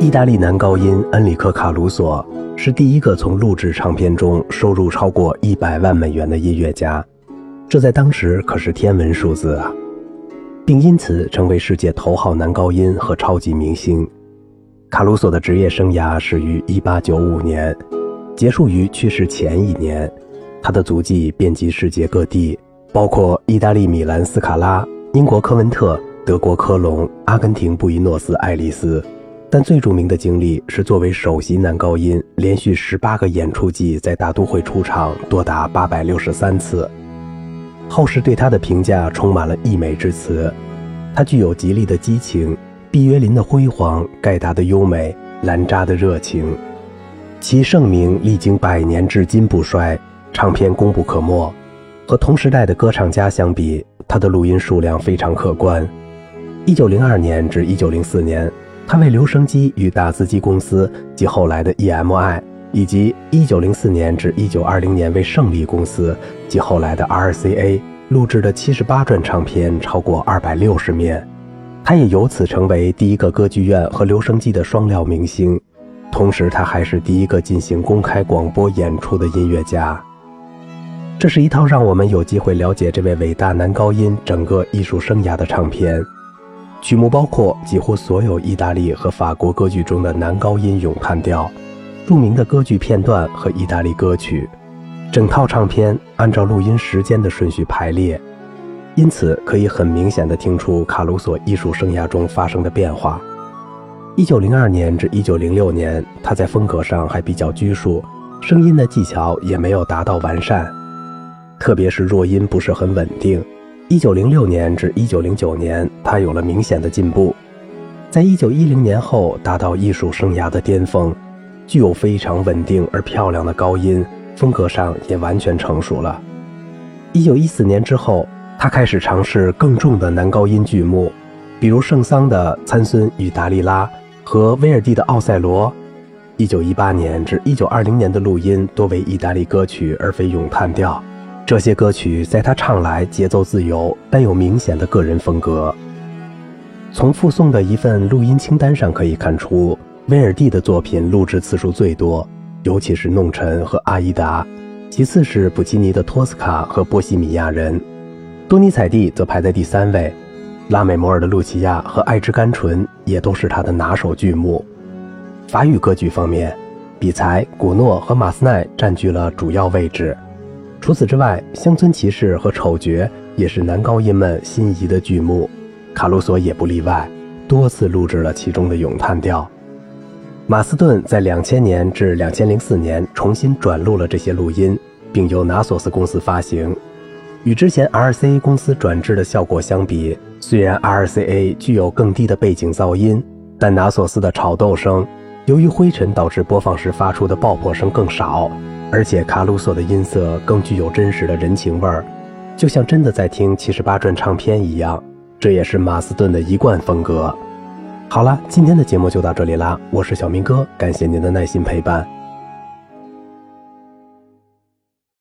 意大利男高音恩里克·卡鲁索是第一个从录制唱片中收入超过一百万美元的音乐家，这在当时可是天文数字啊！并因此成为世界头号男高音和超级明星。卡鲁索的职业生涯始于1895年，结束于去世前一年。他的足迹遍及世界各地，包括意大利米兰斯卡拉、英国科文特、德国科隆、阿根廷布宜诺斯艾利斯。但最著名的经历是作为首席男高音，连续十八个演出季在大都会出场多达八百六十三次。后世对他的评价充满了溢美之词。他具有吉利的激情，毕约林的辉煌，盖达的优美，兰扎的热情。其盛名历经百年至今不衰，唱片功不可没。和同时代的歌唱家相比，他的录音数量非常可观。一九零二年至一九零四年。他为留声机与打字机公司及后来的 EMI，以及1904年至1920年为胜利公司及后来的 RCA 录制的78转唱片超过260面，他也由此成为第一个歌剧院和留声机的双料明星，同时他还是第一个进行公开广播演出的音乐家。这是一套让我们有机会了解这位伟大男高音整个艺术生涯的唱片。曲目包括几乎所有意大利和法国歌剧中的男高音咏叹调、著名的歌剧片段和意大利歌曲。整套唱片按照录音时间的顺序排列，因此可以很明显地听出卡鲁索艺术生涯中发生的变化。1902年至1906年，他在风格上还比较拘束，声音的技巧也没有达到完善，特别是弱音不是很稳定。一九零六年至一九零九年，他有了明显的进步，在一九一零年后达到艺术生涯的巅峰，具有非常稳定而漂亮的高音，风格上也完全成熟了。一九一四年之后，他开始尝试更重的男高音剧目，比如圣桑的《参孙与达利拉》和威尔第的《奥赛罗》。一九一八年至一九二零年的录音多为意大利歌曲而非咏叹调。这些歌曲在他唱来节奏自由，但有明显的个人风格。从附送的一份录音清单上可以看出，威尔第的作品录制次数最多，尤其是《弄臣》和《阿依达》，其次是普契尼的《托斯卡》和《波西米亚人》，多尼采蒂则排在第三位。拉美摩尔的《露琪亚》和《爱之甘醇》也都是他的拿手剧目。法语歌剧方面，比才、古诺和马斯奈占据了主要位置。除此之外，《乡村骑士》和《丑角》也是男高音们心仪的剧目，卡鲁索也不例外，多次录制了其中的咏叹调。马斯顿在两千年至两千零四年重新转录了这些录音，并由拿索斯公司发行。与之前 RCA 公司转制的效果相比，虽然 RCA 具有更低的背景噪音，但拿索斯的吵斗声，由于灰尘导致播放时发出的爆破声更少。而且卡鲁索的音色更具有真实的人情味儿，就像真的在听七十八转唱片一样。这也是马斯顿的一贯风格。好了，今天的节目就到这里啦，我是小明哥，感谢您的耐心陪伴。